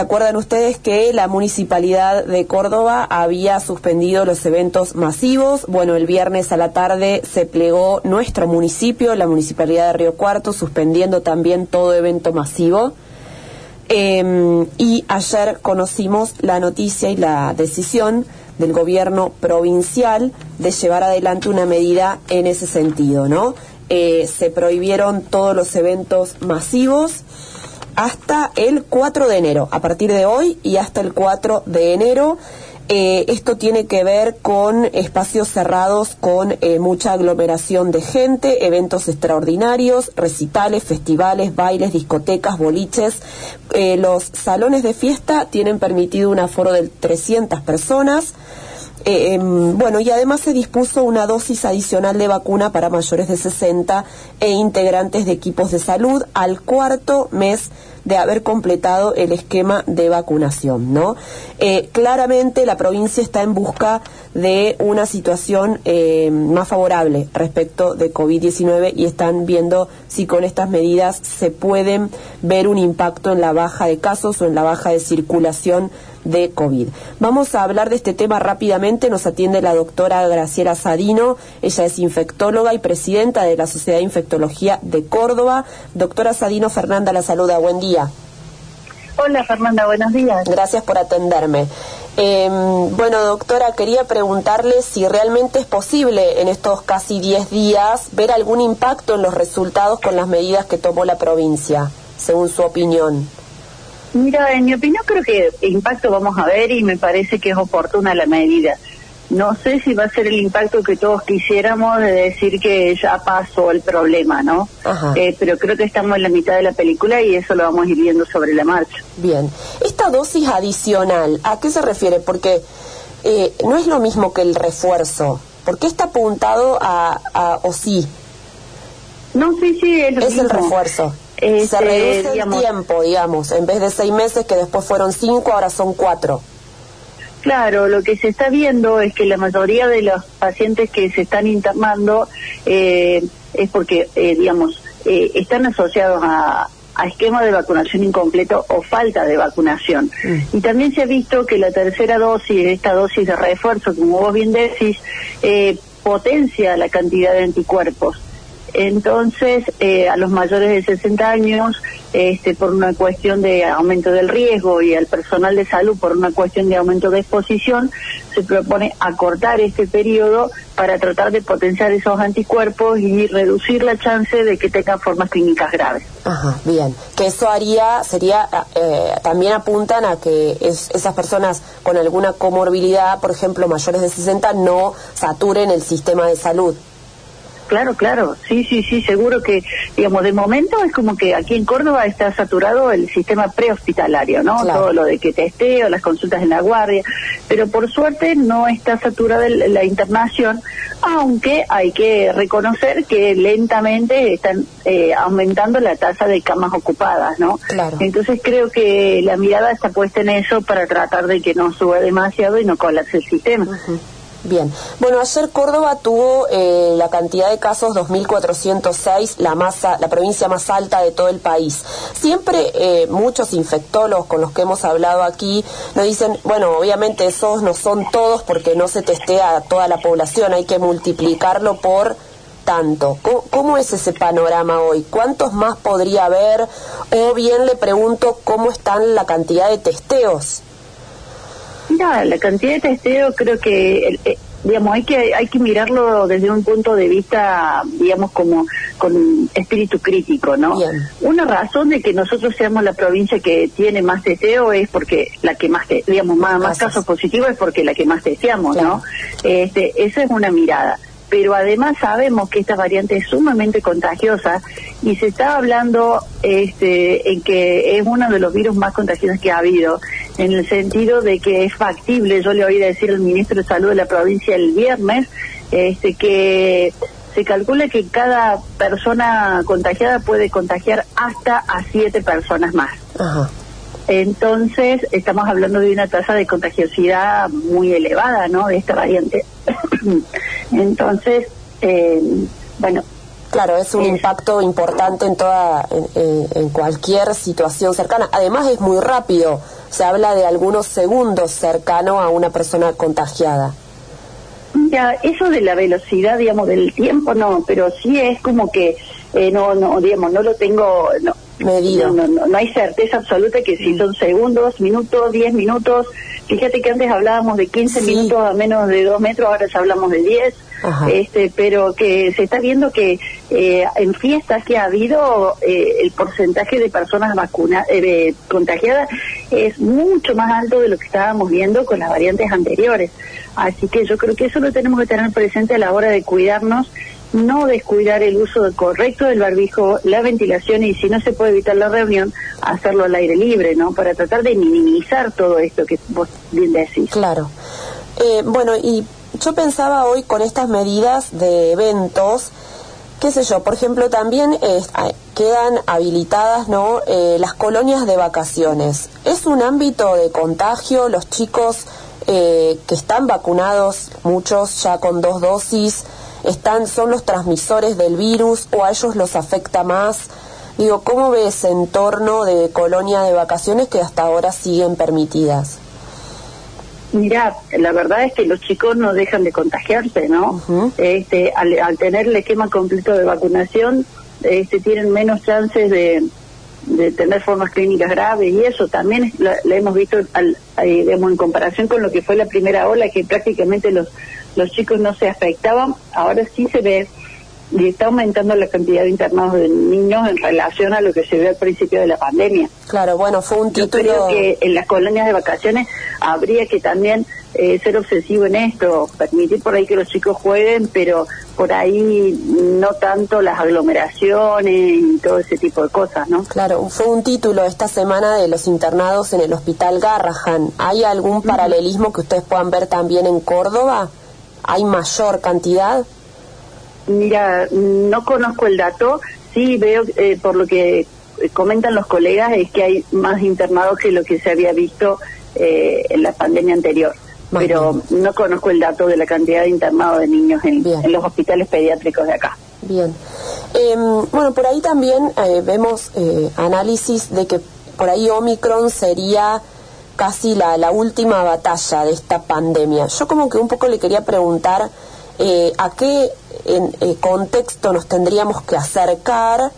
se acuerdan ustedes que la municipalidad de Córdoba había suspendido los eventos masivos. Bueno, el viernes a la tarde se plegó nuestro municipio, la municipalidad de Río Cuarto, suspendiendo también todo evento masivo. Em, y ayer conocimos la noticia y la decisión del gobierno provincial de llevar adelante una medida en ese sentido, ¿no? Eh, se prohibieron todos los eventos masivos hasta el 4 de enero, a partir de hoy y hasta el 4 de enero. Eh, esto tiene que ver con espacios cerrados con eh, mucha aglomeración de gente, eventos extraordinarios, recitales, festivales, bailes, discotecas, boliches. Eh, los salones de fiesta tienen permitido un aforo de 300 personas. Em, bueno, y además se dispuso una dosis adicional de vacuna para mayores de 60 e integrantes de equipos de salud al cuarto mes de haber completado el esquema de vacunación, ¿no? Eh, claramente la provincia está en busca de una situación eh, más favorable respecto de COVID-19 y están viendo si con estas medidas se pueden ver un impacto en la baja de casos o en la baja de circulación de COVID. Vamos a hablar de este tema rápidamente. Nos atiende la doctora Graciela Sadino. Ella es infectóloga y presidenta de la Sociedad de Infectología de Córdoba. Doctora Sadino Fernanda la saluda. Buen día. Hola Fernanda, buenos días. Gracias por atenderme. Em, bueno, doctora, quería preguntarle si realmente es posible en estos casi 10 días ver algún impacto en los resultados con las medidas que tomó la provincia, según su opinión. Mira, en mi opinión creo que impacto vamos a ver y me parece que es oportuna la medida. No sé si va a ser el impacto que todos quisiéramos de decir que ya pasó el problema, ¿no? Eh, pero creo que estamos en la mitad de la película y eso lo vamos a ir viendo sobre la marcha. Bien. Esta dosis adicional, ¿a qué se refiere? Porque eh, no es lo mismo que el refuerzo. ¿Por qué está apuntado a, o sí? No, sí, sí, es, es el refuerzo. se este, reduce el tiempo, digamos. En vez de seis meses, que después fueron cinco, ahora son cuatro. Claro, lo que se está viendo es que la mayoría de los pacientes que se están internando eh, es porque, eh, digamos, eh, están asociados a, a esquema de vacunación incompleto o falta de vacunación. Mm. Y también se ha visto que la tercera dosis, esta dosis de refuerzo, como vos bien decís, potencia la cantidad de anticuerpos. Entonces, eh, a los mayores de 60 años, este, por una cuestión de aumento del riesgo y al personal de salud por una cuestión de aumento de exposición, se propone acortar este periodo para tratar de potenciar esos anticuerpos y reducir la chance de que tengan formas clínicas graves. Ajá, bien. Que eso haría, sería, eh, también apuntan a que esas personas con alguna comorbilidad, por ejemplo, mayores de 60, no saturen el sistema de salud. Claro, claro, sí, sí, sí, seguro que, digamos, de momento es como que aquí en Córdoba está saturado el sistema prehospitalario, ¿no? Todo lo de que testeo, las consultas en la guardia, pero por suerte no está saturada la internación, aunque hay que reconocer que lentamente están eh, aumentando la tasa de camas ocupadas, ¿no? Claro. Entonces creo que la mirada está puesta en eso para tratar de que no suba demasiado y no colapse el sistema. Bien. Bueno, ayer Córdoba tuvo eh, la cantidad de casos 2.406, la, masa, la provincia más alta de todo el país. Siempre eh, muchos infectólogos con los que hemos hablado aquí nos dicen, bueno, obviamente esos no son todos porque no se testea a toda la población, hay que multiplicarlo por tanto. ¿Cómo, es ese panorama hoy? ¿Cuántos más podría haber? O bien le pregunto cómo están la cantidad de testeos. Mira, la cantidad de testeo creo que eh, digamos hay que hay que mirarlo desde un punto de vista digamos como con espíritu crítico no una razón de que nosotros seamos la provincia que tiene más testeo es porque la que más digamos más, más casos positivos es porque la que más testeamos no este esa es una mirada. Pero además sabemos que esta variante es sumamente contagiosa y se está hablando este, en que es uno de los virus más contagiosos que ha habido, en el sentido de que es factible, yo le oí decir al ministro de Salud de la provincia el viernes, este, que se calcula que cada persona contagiada puede contagiar hasta a siete personas más. Entonces, estamos hablando de una tasa de contagiosidad muy elevada, ¿no? De esta variante. Entonces, eh, bueno. Claro, es un impacto importante en toda, en, cualquier situación cercana. Además es muy rápido, se habla de algunos segundos cercano a una persona contagiada. Ya, eso de la velocidad, digamos, del tiempo no, pero sí es como que eh, no, no, digamos, no lo tengo, no, medido. No, no, no, hay certeza absoluta que si son segundos, minutos, diez minutos. Fíjate que antes hablábamos de 15 minutos a menos de dos metros, ahora ya hablamos de 10 este, pero que se está viendo que eh, en fiestas que ha habido eh, el porcentaje de personas vacunadas, eh, contagiadas es mucho más alto de lo que estábamos viendo con las variantes anteriores. Así que yo creo que eso lo tenemos que tener presente a la hora de cuidarnos no descuidar el uso correcto del barbijo, la ventilación y si no se puede evitar la reunión, hacerlo al aire libre, ¿no? Para tratar de minimizar todo esto que vos bien decís. Claro. bueno, y yo pensaba hoy con estas medidas de eventos, qué sé yo, por ejemplo, también quedan habilitadas ¿no? Eh, las colonias de vacaciones. Es un ámbito de contagio, los chicos eh, que están vacunados, muchos ya con dos dosis, están, son los transmisores del virus o a ellos los afecta más. Digo, ¿cómo ves entorno de colonia de vacaciones que hasta ahora siguen permitidas? Mira, la verdad es que los chicos no dejan de contagiarse, ¿no? este, al, tener el esquema completo de vacunación, este, tienen menos chances de, tener formas clínicas graves y eso también lo, hemos visto al, en comparación con lo que fue la primera ola, que prácticamente los, los chicos no se afectaban, ahora sí se ve y está aumentando la cantidad de internados de niños en relación a lo que se vio al principio de la pandemia. Claro, bueno, fue un título... Yo creo que en las colonias de vacaciones habría que también eh, ser obsesivo en esto, permitir por ahí que los chicos jueguen, pero por ahí no tanto las aglomeraciones y todo ese tipo de cosas, ¿no? Claro, fue un título esta semana de los internados en el Hospital Garrahan. ¿Hay algún paralelismo que ustedes puedan ver también en Córdoba? ¿Hay mayor cantidad? Mira, no conozco el dato, sí veo eh, por lo que comentan los colegas es que hay más internados que lo que se había visto eh, en la pandemia anterior. pero no conozco el dato de la cantidad de internados de niños en, los hospitales pediátricos de acá. Bien. Em, bueno, por ahí también eh, vemos análisis de que por ahí Omicron sería casi la, la última batalla de esta pandemia. Yo como que un poco le quería preguntar eh, a qué en, eh, contexto nos tendríamos que acercar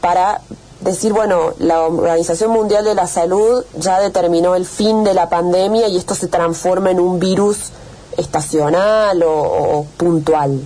para decir, bueno, la Organización Mundial de la Salud ya determinó el fin de la pandemia y esto se transforma en un virus estacional o, puntual?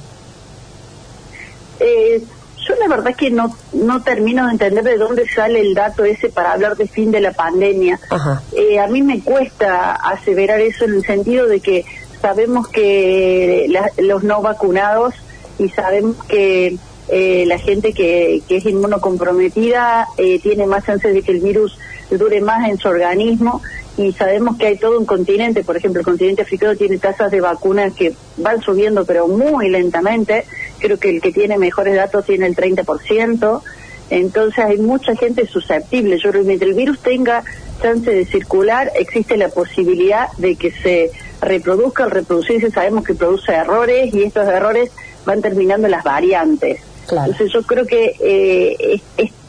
Eh, yo la verdad es que no, no termino de entender de dónde sale el dato ese para hablar de fin de la pandemia. a mí me cuesta aseverar eso en el sentido de que sabemos que los no vacunados y sabemos que eh, la gente que, que es inmunocomprometida eh, tiene más chances de que el virus dure más en su organismo y sabemos que hay todo un continente, por ejemplo, el continente africano tiene tasas de vacunas que van subiendo pero muy lentamente, creo que el que tiene mejores datos tiene el 30%, entonces hay mucha gente susceptible, yo creo que mientras el virus tenga chance de circular, existe la posibilidad de que se reproduzca, al reproducirse sabemos que produce errores y estos errores van terminando las variantes. Entonces yo creo que eh,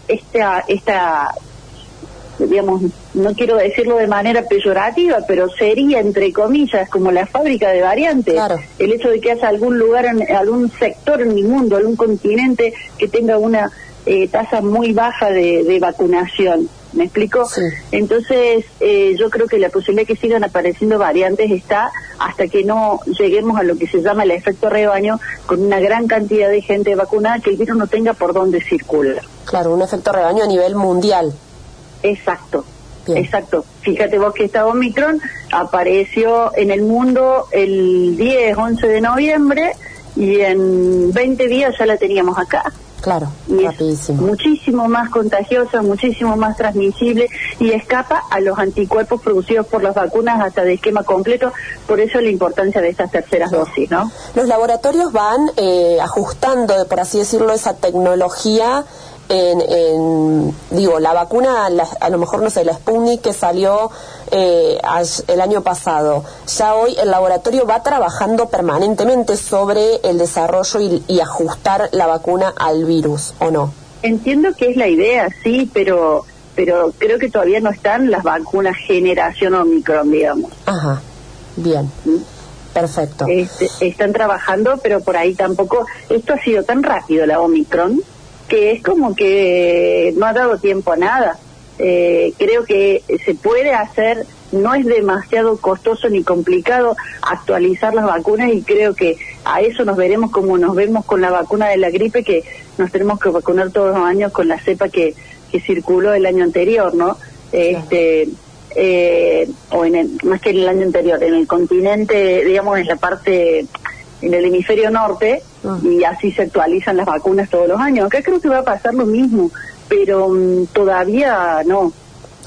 esta, esta, digamos, no quiero decirlo de manera peyorativa, pero sería, entre comillas, como la fábrica de variantes. El hecho de que haya algún lugar, en, algún sector en el mundo, algún continente que tenga una eh, tasa muy baja de vacunación. ¿Me explico? Entonces, eh, yo creo que la posibilidad de que sigan apareciendo variantes está hasta que no lleguemos a lo que se llama el efecto rebaño, con una gran cantidad de gente vacunada, que el virus no tenga por dónde circular. Claro, un efecto rebaño a nivel mundial. Exacto. Exacto. Fíjate vos que esta Omicron apareció en el mundo el 10, 11 de noviembre y en 20 días ya la teníamos acá. Claro, rapidísimo. muchísimo más contagiosa, muchísimo más transmisible y escapa a los anticuerpos producidos por las vacunas hasta de esquema completo. Por eso la importancia de estas terceras dosis, ¿no? Los laboratorios van eh, ajustando, por así decirlo, esa tecnología en, digo, la vacuna, a lo mejor, no sé, la Sputnik que salió eh, el año pasado, ya hoy el laboratorio va trabajando permanentemente sobre el desarrollo y, ajustar la vacuna al virus, ¿o no? Entiendo que es la idea, sí, pero pero creo que todavía no están las vacunas generación Omicron, digamos. Ajá, bien. ¿Mm? Perfecto. Este, están trabajando, pero por ahí tampoco. Esto ha sido tan rápido, la Omicron, que es como que no ha dado tiempo a nada. Eh, creo que se puede hacer, no es demasiado costoso ni complicado actualizar las vacunas y creo que a eso nos veremos como nos vemos con la vacuna de la gripe, que nos tenemos que vacunar todos los años con la cepa que, que circuló el año anterior, ¿no? Este, eh, o en el, más que en el año anterior, en el continente, digamos, en la parte, en el hemisferio norte, ah. y así se actualizan las vacunas todos los años. Acá creo que va a pasar lo mismo, pero mm, todavía no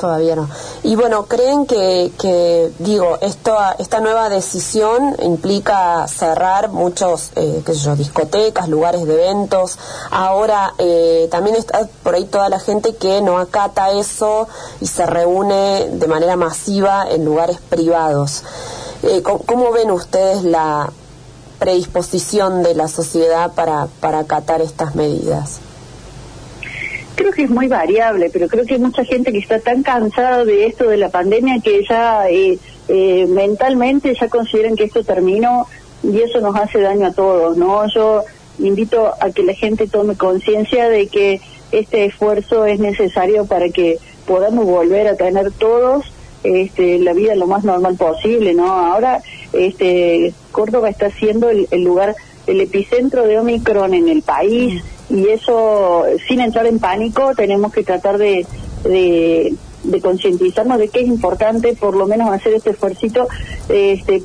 todavía no. Y bueno, ¿creen que, que digo, esto, esta nueva decisión implica cerrar muchos, eh, qué sé yo, discotecas, lugares de eventos? Ahora eh, también está por ahí toda la gente que no acata eso y se reúne de manera masiva en lugares privados. Eh, ¿cómo, ven ustedes la predisposición de la sociedad para, para acatar estas medidas? creo que es muy variable, pero creo que hay mucha gente que está tan cansada de esto de la pandemia que ya eh, eh, mentalmente ya consideran que esto terminó y eso nos hace daño a todos, ¿no? Yo invito a que la gente tome conciencia de que este esfuerzo es necesario para que podamos volver a tener todos este, la vida lo más normal posible, ¿no? Ahora, este, Córdoba está siendo el, el lugar, el epicentro de Omicron en el país y eso, sin entrar en pánico, tenemos que tratar de, concientizarnos de que es importante por lo menos hacer este esfuerzo, este,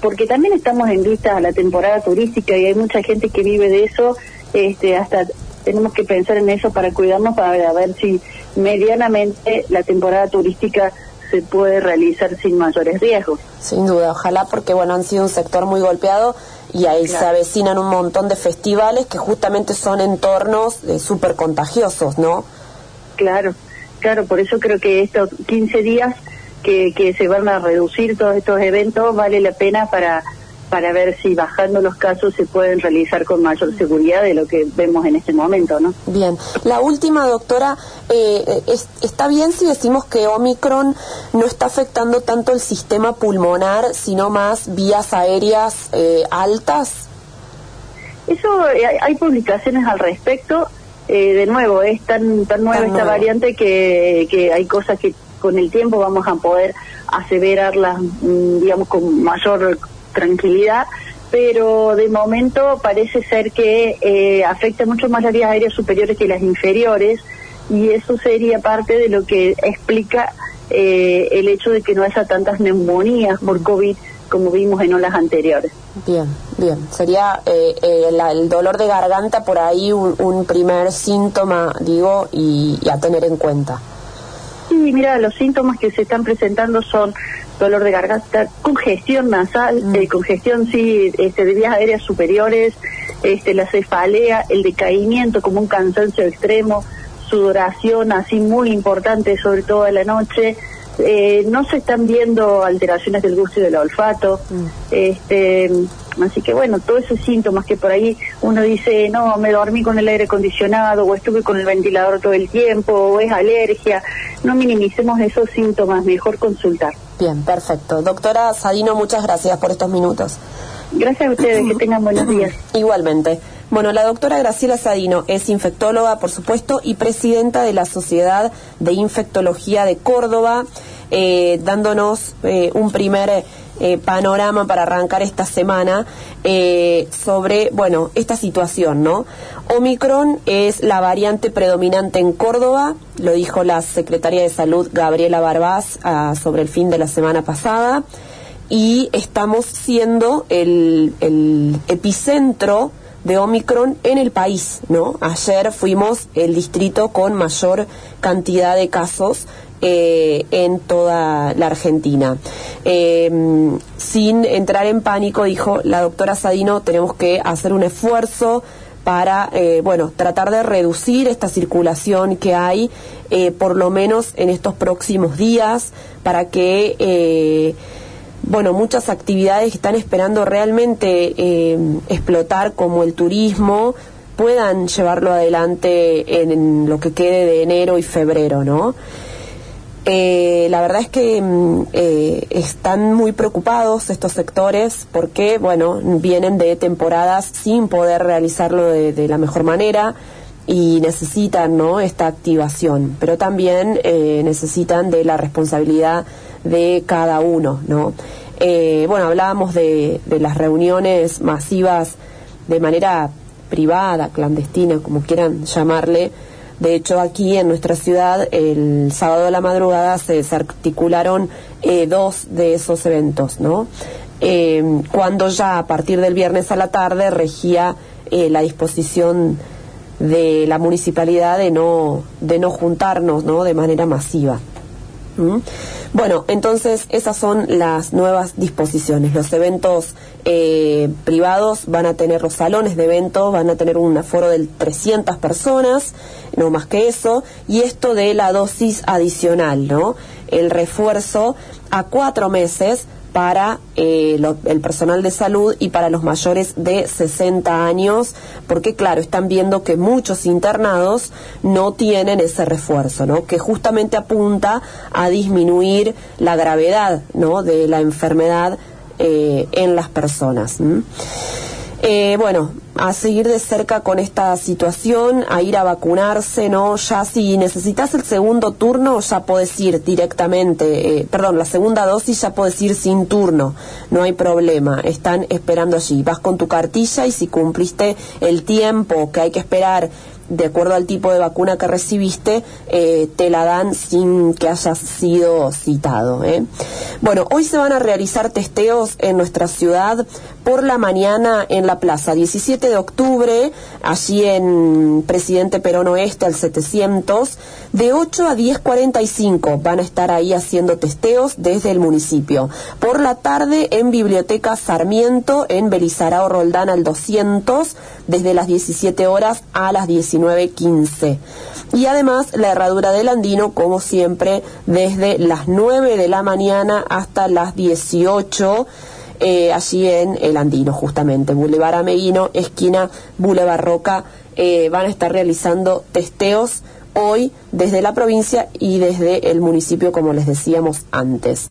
porque también estamos en vista a la temporada turística y hay mucha gente que vive de eso, este, hasta tenemos que pensar en eso para cuidarnos, para ver si medianamente la temporada turística se puede realizar sin mayores riesgos. Sin duda, ojalá porque bueno, han sido un sector muy golpeado y ahí se avecinan un montón de festivales que justamente son entornos eh, súper contagiosos, ¿no? Claro, claro, por eso creo que estos 15 días que, que se van a reducir todos estos eventos vale la pena para para ver si bajando los casos se pueden realizar con mayor seguridad de lo que vemos en este momento, ¿no? Bien. La última, doctora, eh, ¿está bien si decimos que Omicron no está afectando tanto el sistema pulmonar, sino más vías aéreas eh, altas? Eso, eh, hay publicaciones al respecto. de nuevo, es tan, tan nueva esta variante que, que hay cosas que con el tiempo vamos a poder aseverarlas, mm, digamos, con mayor tranquilidad, pero de momento parece ser que eh, afecta mucho más las vías aéreas superiores que las inferiores y eso sería parte de lo que explica eh, el hecho de que no haya tantas neumonías por COVID como vimos en olas anteriores. Bien, bien. Sería eh, el dolor de garganta por ahí un, primer síntoma, digo, y, a tener en cuenta. Sí, mira, los síntomas que se están presentando son dolor de garganta, congestión nasal, mm. eh, congestión sí, este, de vías aéreas superiores, este, la cefalea, el decaimiento como un cansancio extremo, sudoración así muy importante, sobre todo en la noche. Eh, no se están viendo alteraciones del gusto y del olfato. Mm. Este, así que bueno, todos esos síntomas que por ahí uno dice, no, me dormí con el aire acondicionado o estuve con el ventilador todo el tiempo o es alergia, no minimicemos esos síntomas, mejor consultar. Bien, perfecto. Doctora Sadino, muchas gracias por estos minutos. Gracias a ustedes, que tengan buenos días. Igualmente. Bueno, la doctora Graciela Sadino es infectóloga, por supuesto, y presidenta de la Sociedad de Infectología de Córdoba, eh, dándonos eh, un primer eh, panorama para arrancar esta semana eh, sobre, bueno, esta situación, ¿no? Omicron es la variante predominante en Córdoba, lo dijo la secretaria de Salud Gabriela Barbás ah, sobre el fin de la semana pasada, y estamos siendo el, el epicentro de Omicron en el país, ¿no? Ayer fuimos el distrito con mayor cantidad de casos eh, en toda la Argentina. Em, sin entrar en pánico, dijo la doctora Sadino, tenemos que hacer un esfuerzo para, eh, bueno, tratar de reducir esta circulación que hay, eh, por lo menos en estos próximos días, para que, bueno, muchas actividades que están esperando realmente explotar, como el turismo, puedan llevarlo adelante en, lo que quede de enero y febrero, ¿no? Eh, la verdad es que mm, eh, están muy preocupados estos sectores porque, bueno, vienen de temporadas sin poder realizarlo de, la mejor manera y necesitan, ¿no? Esta activación, pero también eh, necesitan de la responsabilidad de cada uno, ¿no? bueno, hablábamos de, de las reuniones masivas de manera privada, clandestina, como quieran llamarle, de hecho, aquí en nuestra ciudad, el sábado de la madrugada se, articularon eh, dos de esos eventos, ¿no? Eh, cuando ya a partir del viernes a la tarde regía eh, la disposición de la municipalidad de no, de no juntarnos, ¿no? De manera masiva. Bueno, entonces esas son las nuevas disposiciones. Los eventos eh, privados van a tener los salones de eventos, van a tener un aforo de 300 personas, no más que eso, y esto de la dosis adicional, ¿no? El refuerzo a cuatro meses para eh, el personal de salud y para los mayores de 60 años, porque claro, están viendo que muchos internados no tienen ese refuerzo, ¿no? Que justamente apunta a disminuir la gravedad, ¿no? De la enfermedad eh, en las personas. Eh, bueno, a seguir de cerca con esta situación, a ir a vacunarse, ¿no? Ya si necesitas el segundo turno, ya puedes ir directamente, eh, perdón, la segunda dosis ya puedes ir sin turno, no hay problema, están esperando allí. Vas con tu cartilla y si cumpliste el tiempo que hay que esperar de acuerdo al tipo de vacuna que recibiste, eh, te la dan sin que hayas sido citado. ¿eh? Bueno, hoy se van a realizar testeos en nuestra ciudad por la mañana en la plaza, 17 de octubre, allí en Presidente Perón Oeste al 700, de 8 a 10.45 van a estar ahí haciendo testeos desde el municipio. Por la tarde en Biblioteca Sarmiento, en Belizarao Roldán al 200, desde las 17 horas a las 19.15. Y además la herradura del Andino, como siempre, desde las 9 de la mañana hasta las 18 eh, allí en el Andino, justamente, Boulevard Ameguino, esquina Boulevard Roca, eh, van a estar realizando testeos hoy desde la provincia y desde el municipio, como les decíamos antes.